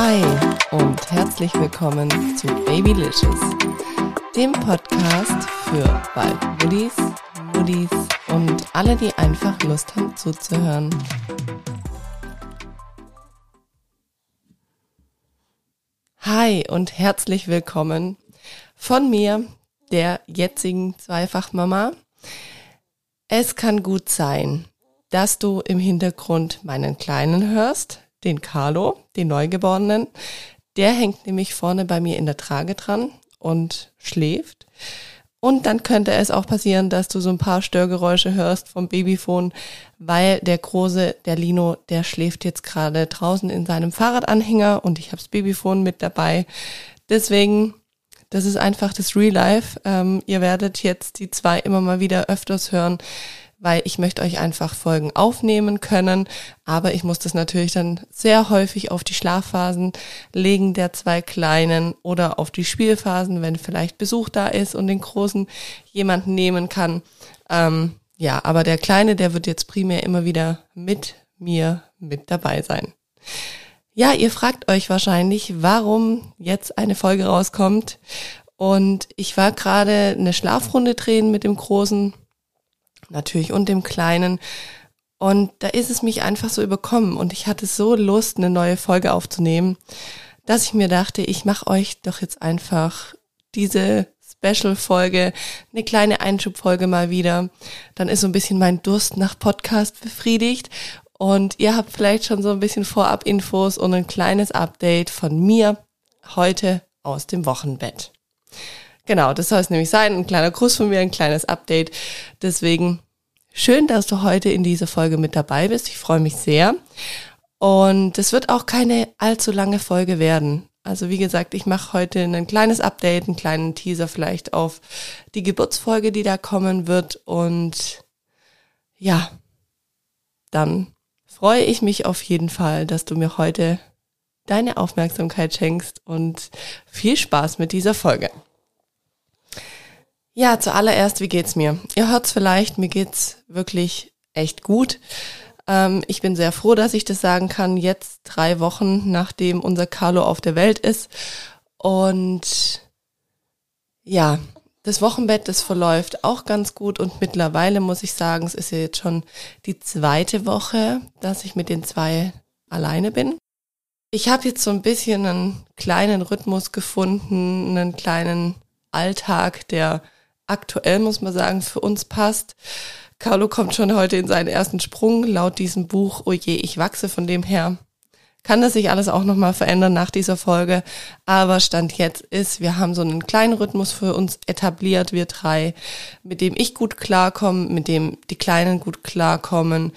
Hi und herzlich willkommen zu Babylicious, dem Podcast für bald Woodies, Woodies und alle, die einfach Lust haben zuzuhören. Hi und herzlich willkommen von mir, der jetzigen Zweifachmama. Es kann gut sein, dass du im Hintergrund meinen Kleinen hörst, den Carlo, den Neugeborenen. Der hängt nämlich vorne bei mir in der Trage dran und schläft. Und dann könnte es auch passieren, dass du so ein paar Störgeräusche hörst vom Babyphone, weil der große, der Lino, der schläft jetzt gerade draußen in seinem Fahrradanhänger und ich habe das Babyphone mit dabei. Deswegen, das ist einfach das Real Life. Ähm, ihr werdet jetzt die zwei immer mal wieder öfters hören, weil ich möchte euch einfach Folgen aufnehmen können, aber ich muss das natürlich dann sehr häufig auf die Schlafphasen legen der zwei Kleinen oder auf die Spielphasen, wenn vielleicht Besuch da ist und den Großen jemanden nehmen kann. Ähm, ja, aber der Kleine, der wird jetzt primär immer wieder mit mir mit dabei sein. Ja, ihr fragt euch wahrscheinlich, warum jetzt eine Folge rauskommt. Und ich war gerade eine Schlafrunde drehen mit dem Großen natürlich und dem Kleinen. Und da ist es mich einfach so überkommen und ich hatte so Lust, eine neue Folge aufzunehmen, dass ich mir dachte, ich mache euch doch jetzt einfach diese Special-Folge, eine kleine Einschubfolge mal wieder. Dann ist so ein bisschen mein Durst nach Podcast befriedigt und ihr habt vielleicht schon so ein bisschen Vorab-Infos und ein kleines Update von mir heute aus dem Wochenbett. Genau, das soll es nämlich sein. Ein kleiner Gruß von mir, ein kleines Update. Deswegen schön, dass du heute in dieser Folge mit dabei bist. Ich freue mich sehr. Und es wird auch keine allzu lange Folge werden. Also wie gesagt, ich mache heute ein kleines Update, einen kleinen Teaser vielleicht auf die Geburtsfolge, die da kommen wird. Und ja, dann freue ich mich auf jeden Fall, dass du mir heute deine Aufmerksamkeit schenkst und viel Spaß mit dieser Folge. Ja, zuallererst, wie geht's mir? Ihr hört's vielleicht, mir geht's wirklich echt gut. Ähm, ich bin sehr froh, dass ich das sagen kann, jetzt drei Wochen nachdem unser Carlo auf der Welt ist. Und ja, das Wochenbett, das verläuft auch ganz gut und mittlerweile muss ich sagen, es ist ja jetzt schon die zweite Woche, dass ich mit den zwei alleine bin. Ich habe jetzt so ein bisschen einen kleinen Rhythmus gefunden, einen kleinen Alltag, der aktuell, muss man sagen, für uns passt. Carlo kommt schon heute in seinen ersten Sprung, laut diesem Buch, oh je, ich wachse von dem her. Kann das sich alles auch nochmal verändern nach dieser Folge. Aber Stand jetzt ist, wir haben so einen kleinen Rhythmus für uns etabliert, wir drei, mit dem ich gut klarkomme, mit dem die Kleinen gut klarkommen.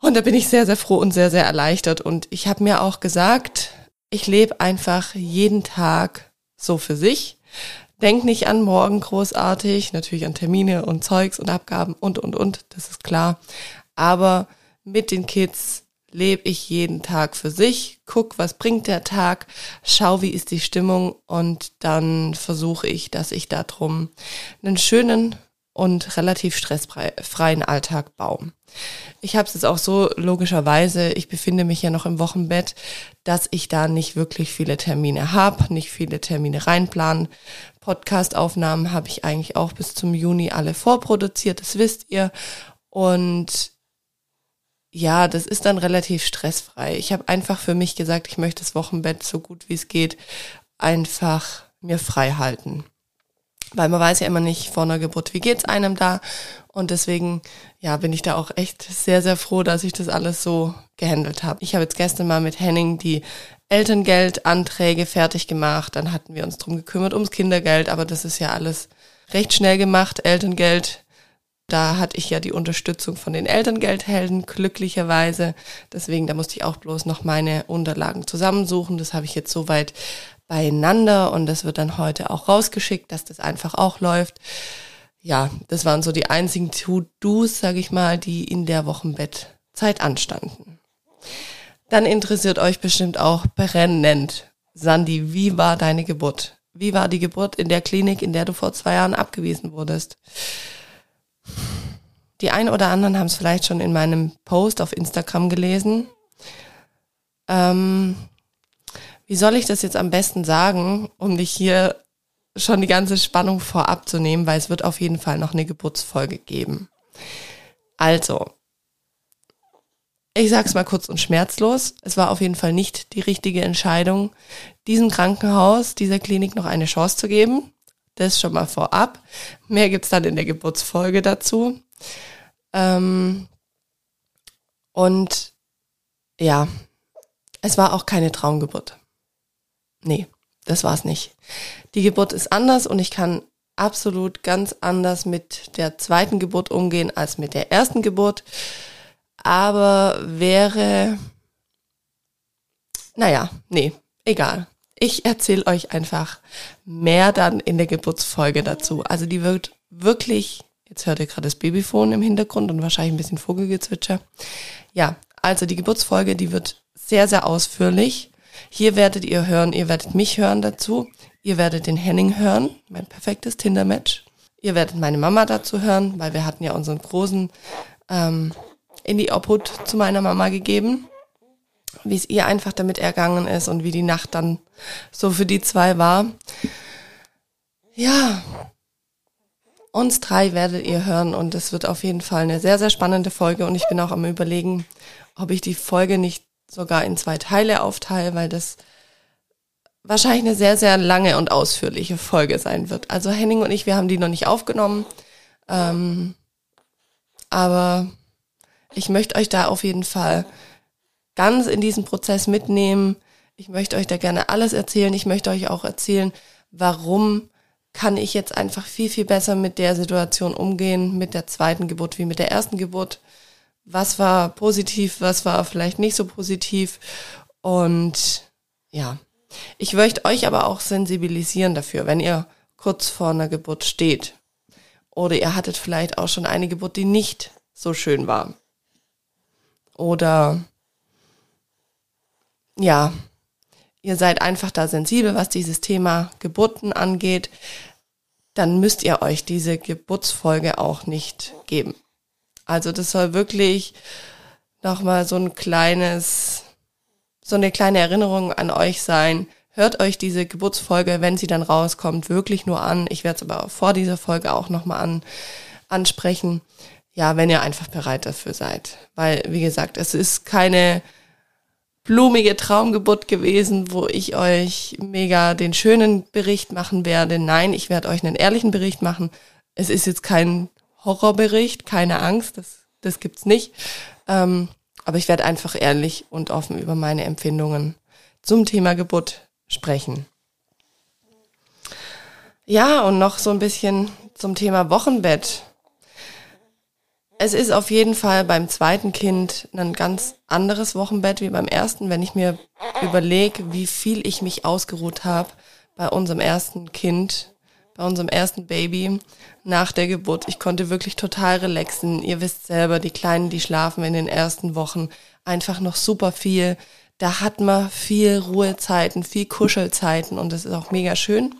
Und da bin ich sehr, sehr froh und sehr, sehr erleichtert. Und ich habe mir auch gesagt, ich lebe einfach jeden Tag so für sich. Denk nicht an morgen großartig, natürlich an Termine und Zeugs und Abgaben und, und, und, das ist klar. Aber mit den Kids lebe ich jeden Tag für sich, guck, was bringt der Tag, schau, wie ist die Stimmung. Und dann versuche ich, dass ich darum einen schönen und relativ stressfreien Alltag baue. Ich habe es jetzt auch so logischerweise, ich befinde mich ja noch im Wochenbett, dass ich da nicht wirklich viele Termine habe, nicht viele Termine reinplanen. Podcast-Aufnahmen habe ich eigentlich auch bis zum Juni alle vorproduziert, das wisst ihr. Und ja, das ist dann relativ stressfrei. Ich habe einfach für mich gesagt, ich möchte das Wochenbett so gut wie es geht einfach mir frei halten weil man weiß ja immer nicht vor einer Geburt, wie geht's einem da. Und deswegen, ja, bin ich da auch echt sehr, sehr froh, dass ich das alles so gehandelt habe. Ich habe jetzt gestern mal mit Henning die Elterngeldanträge fertig gemacht. Dann hatten wir uns drum gekümmert ums Kindergeld, aber das ist ja alles recht schnell gemacht. Elterngeld, da hatte ich ja die Unterstützung von den Elterngeldhelden, glücklicherweise. Deswegen, da musste ich auch bloß noch meine Unterlagen zusammensuchen. Das habe ich jetzt soweit beieinander und das wird dann heute auch rausgeschickt, dass das einfach auch läuft. Ja, das waren so die einzigen To-Dos, sage ich mal, die in der Wochenbettzeit anstanden. Dann interessiert euch bestimmt auch brennend, Sandy, wie war deine Geburt? Wie war die Geburt in der Klinik, in der du vor zwei Jahren abgewiesen wurdest? Die einen oder anderen haben es vielleicht schon in meinem Post auf Instagram gelesen. Ähm, Wie soll ich das jetzt am besten sagen, um dich hier schon die ganze Spannung vorab zu nehmen, weil es wird auf jeden Fall noch eine Geburtsfolge geben. Also, ich sag's mal kurz und schmerzlos. Es war auf jeden Fall nicht die richtige Entscheidung, diesem Krankenhaus, dieser Klinik noch eine Chance zu geben. Das schon mal vorab. Mehr gibt's dann in der Geburtsfolge dazu. Ähm, und ja, es war auch keine Traumgeburt. Nee, das war's nicht. Die Geburt ist anders und ich kann absolut ganz anders mit der zweiten Geburt umgehen als mit der ersten Geburt. Aber wäre, naja, nee, egal. Ich erzähle euch einfach mehr dann in der Geburtsfolge dazu. Also die wird wirklich, jetzt hört ihr gerade das Babyphone im Hintergrund und wahrscheinlich ein bisschen Vogelgezwitscher. Ja, also die Geburtsfolge, die wird sehr, sehr ausführlich. Hier werdet ihr hören, ihr werdet mich hören dazu. Ihr werdet den Henning hören, mein perfektes Tinder-Match. Ihr werdet meine Mama dazu hören, weil wir hatten ja unseren Großen ähm, in die Obhut zu meiner Mama gegeben. Wie es ihr einfach damit ergangen ist und wie die Nacht dann so für die zwei war. Ja, uns drei werdet ihr hören und es wird auf jeden Fall eine sehr, sehr spannende Folge und ich bin auch am überlegen, ob ich die Folge nicht sogar in zwei Teile aufteile, weil das wahrscheinlich eine sehr, sehr lange und ausführliche Folge sein wird. Also Henning und ich, wir haben die noch nicht aufgenommen. Ähm, aber ich möchte euch da auf jeden Fall ganz in diesen Prozess mitnehmen. Ich möchte euch da gerne alles erzählen. Ich möchte euch auch erzählen, warum kann ich jetzt einfach viel, viel besser mit der Situation umgehen, mit der zweiten Geburt wie mit der ersten Geburt. Was war positiv, was war vielleicht nicht so positiv. Und ja, ich möchte euch aber auch sensibilisieren dafür, wenn ihr kurz vor einer Geburt steht. Oder ihr hattet vielleicht auch schon eine Geburt, die nicht so schön war. Oder ja, ihr seid einfach da sensibel, was dieses Thema Geburten angeht, dann müsst ihr euch diese Geburtsfolge auch nicht geben. Also das soll wirklich nochmal so ein kleines so eine kleine Erinnerung an euch sein. Hört euch diese Geburtsfolge, wenn sie dann rauskommt, wirklich nur an. Ich werde es aber vor dieser Folge auch nochmal an, ansprechen. Ja, wenn ihr einfach bereit dafür seid. Weil, wie gesagt, es ist keine blumige Traumgeburt gewesen, wo ich euch mega den schönen Bericht machen werde. Nein, ich werde euch einen ehrlichen Bericht machen. Es ist jetzt kein Horrorbericht, keine Angst, das, das gibt's nicht. Ähm, aber ich werde einfach ehrlich und offen über meine Empfindungen zum Thema Geburt sprechen. Ja, und noch so ein bisschen zum Thema Wochenbett. Es ist auf jeden Fall beim zweiten Kind ein ganz anderes Wochenbett wie beim ersten, wenn ich mir überlege, wie viel ich mich ausgeruht habe bei unserem ersten Kind, bei unserem ersten Baby nach der Geburt. Ich konnte wirklich total relaxen. Ihr wisst selber, die Kleinen, die schlafen in den ersten Wochen einfach noch super viel. Da hat man viel Ruhezeiten, viel Kuschelzeiten und das ist auch mega schön.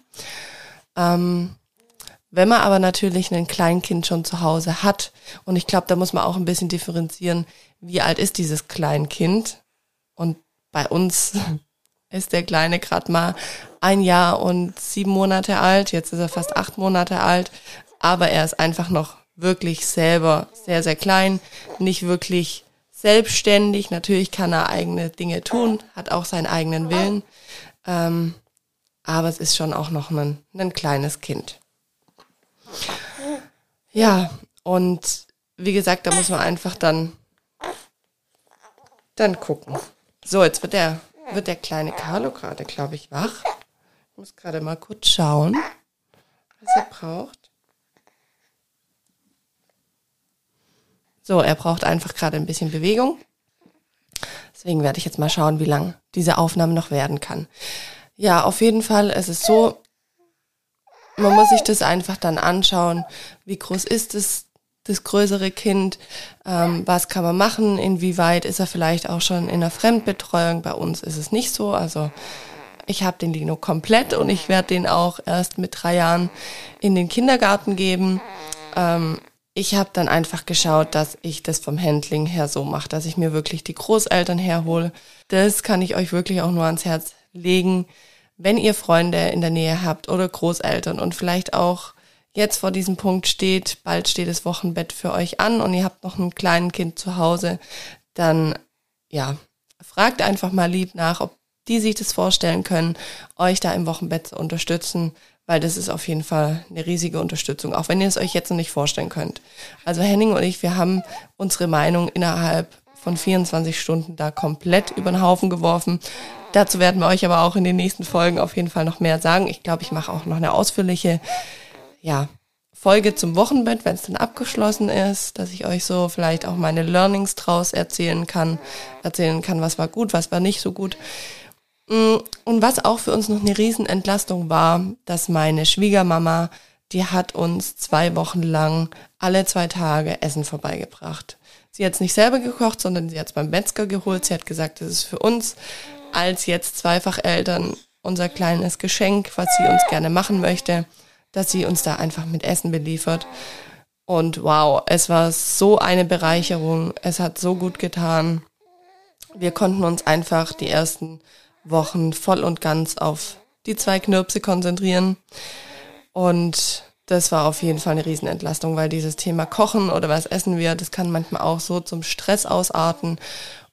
Ähm, wenn man aber natürlich ein Kleinkind schon zu Hause hat, und ich glaube, da muss man auch ein bisschen differenzieren, wie alt ist dieses Kleinkind? Und bei uns ist der Kleine gerade mal ein Jahr und sieben Monate alt. Jetzt ist er fast acht Monate alt aber er ist einfach noch wirklich selber sehr, sehr klein, nicht wirklich selbstständig. Natürlich kann er eigene Dinge tun, hat auch seinen eigenen Willen, ähm, aber es ist schon auch noch ein, ein kleines Kind. Ja, und wie gesagt, da muss man einfach dann, dann gucken. So, jetzt wird der, wird der kleine Carlo gerade, glaube ich, wach. Ich muss gerade mal kurz schauen, was er braucht. So, er braucht einfach gerade ein bisschen Bewegung. Deswegen werde ich jetzt mal schauen, wie lang diese Aufnahme noch werden kann. Ja, auf jeden Fall, es ist so, man muss sich das einfach dann anschauen, wie groß ist es, das größere Kind, ähm, was kann man machen, inwieweit ist er vielleicht auch schon in der Fremdbetreuung. Bei uns ist es nicht so, also ich habe den Lino komplett und ich werde den auch erst mit drei Jahren in den Kindergarten geben. Ähm, ich habe dann einfach geschaut, dass ich das vom Handling her so mache, dass ich mir wirklich die Großeltern herhole. Das kann ich euch wirklich auch nur ans Herz legen, wenn ihr Freunde in der Nähe habt oder Großeltern und vielleicht auch jetzt vor diesem Punkt steht, bald steht das Wochenbett für euch an und ihr habt noch ein kleines Kind zu Hause, dann ja, fragt einfach mal lieb nach, ob die sich das vorstellen können, euch da im Wochenbett zu unterstützen, weil das ist auf jeden Fall eine riesige Unterstützung, auch wenn ihr es euch jetzt noch nicht vorstellen könnt. Also Henning und ich, wir haben unsere Meinung innerhalb von 24 Stunden da komplett über den Haufen geworfen. Dazu werden wir euch aber auch in den nächsten Folgen auf jeden Fall noch mehr sagen. Ich glaube, ich mache auch noch eine ausführliche, ja, Folge zum Wochenbett, wenn es dann abgeschlossen ist, dass ich euch so vielleicht auch meine Learnings draus erzählen kann, erzählen kann, was war gut, was war nicht so gut. Mm, und was auch für uns noch eine Riesenentlastung war, dass meine Schwiegermama, die hat uns zwei Wochen lang alle zwei Tage Essen vorbeigebracht. Sie hat es nicht selber gekocht, sondern sie hat es beim Metzger geholt. Sie hat gesagt, das ist für uns als jetzt Zweifacheltern unser kleines Geschenk, was sie uns gerne machen möchte, dass sie uns da einfach mit Essen beliefert. Und wow, es war so eine Bereicherung. Es hat so gut getan. Wir konnten uns einfach die ersten Wochen voll und ganz auf die zwei Knirpse konzentrieren. Und das war auf jeden Fall eine Riesenentlastung, weil dieses Thema Kochen oder was essen wir, das kann manchmal auch so zum Stress ausarten.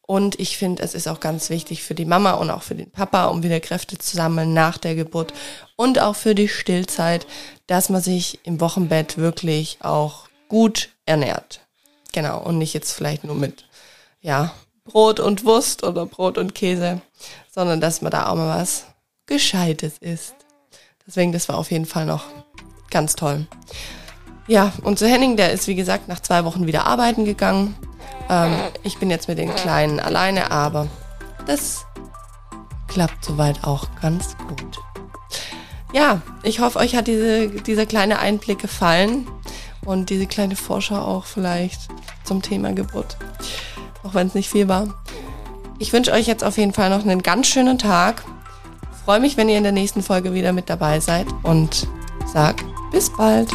Und ich finde, es ist auch ganz wichtig für die Mama und auch für den Papa, um wieder Kräfte zu sammeln nach der Geburt und auch für die Stillzeit, dass man sich im Wochenbett wirklich auch gut ernährt. Genau. Und nicht jetzt vielleicht nur mit, ja, Brot und Wurst oder Brot und Käse, sondern dass man da auch mal was Gescheites isst. Deswegen, das war auf jeden Fall noch ganz toll. Ja, und zu Henning, der ist wie gesagt nach zwei Wochen wieder arbeiten gegangen. Ähm, ich bin jetzt mit den Kleinen alleine, aber das klappt soweit auch ganz gut. Ja, ich hoffe, euch hat diese, dieser kleine Einblick gefallen und diese kleine Vorschau auch vielleicht zum Thema Geburt, auch wenn es nicht viel war. Ich wünsche euch jetzt auf jeden Fall noch einen ganz schönen Tag. Freue mich, wenn ihr in der nächsten Folge wieder mit dabei seid und sag bis bald.